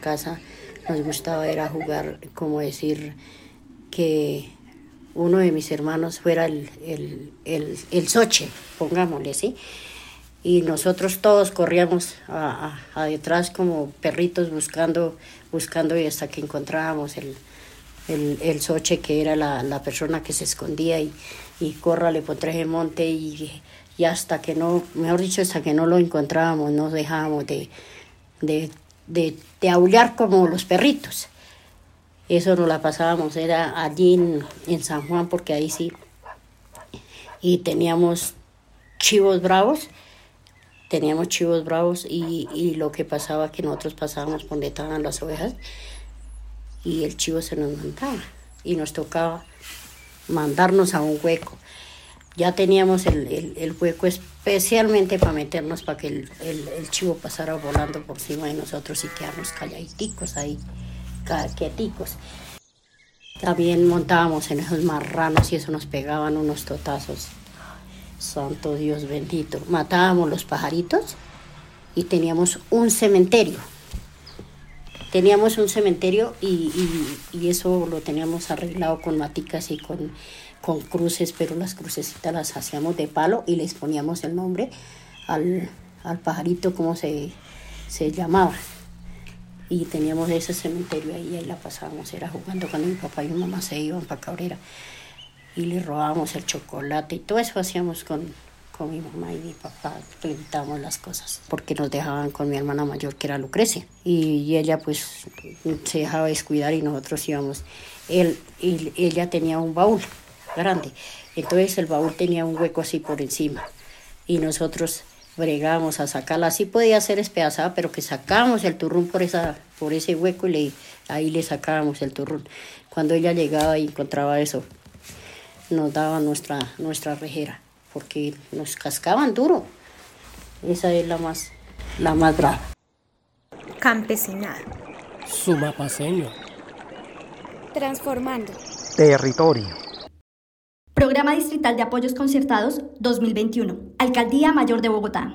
casa nos gustaba era jugar, como decir, que uno de mis hermanos fuera el, el, el, el soche, pongámosle, ¿sí? Y nosotros todos corríamos a, a, detrás como perritos buscando, buscando y hasta que encontrábamos el, el, el soche que era la, la, persona que se escondía y, y córrale por tres monte y, y, hasta que no, mejor dicho, hasta que no lo encontrábamos, no dejábamos de, de, de, de aullar como los perritos. Eso nos la pasábamos, era allí en, en San Juan, porque ahí sí. Y teníamos chivos bravos, teníamos chivos bravos y, y lo que pasaba que nosotros pasábamos donde estaban las ovejas y el chivo se nos montaba y nos tocaba mandarnos a un hueco. Ya teníamos el, el, hueco especialmente para meternos para que el, el, chivo pasara volando por encima de nosotros y quedarnos calladitos ahí quieticos. También montábamos en esos marranos y eso nos pegaban unos totazos. Santo Dios bendito. Matábamos los pajaritos y teníamos un cementerio. Teníamos un cementerio y, y, y eso lo teníamos arreglado con maticas y con, con cruces, pero las crucecitas las hacíamos de palo y les poníamos el nombre al, al pajarito, como se, se llamaba. Y teníamos ese cementerio ahí, ahí la pasábamos, era jugando cuando mi papá y mi mamá se iban para Cabrera. Y le robábamos el chocolate y todo eso hacíamos con, con mi mamá y mi papá, pintábamos las cosas, porque nos dejaban con mi hermana mayor que era Lucrecia y ella pues se dejaba descuidar y nosotros íbamos, él, y, ella tenía un baúl grande, entonces el baúl tenía un hueco así por encima y nosotros bregábamos a sacarla. Así podía ser espedazada, pero que sacábamos el turrón por, esa, por ese hueco y le, ahí le sacábamos el turrón. Cuando ella llegaba y encontraba eso, nos daba nuestra, nuestra rejera, porque nos cascaban duro. Esa es la más, la más brava. Campesinado. Sumapaseño. Transformando. Territorio. Programa Distrital de Apoyos Concertados 2021. Alcaldía Mayor de Bogotá.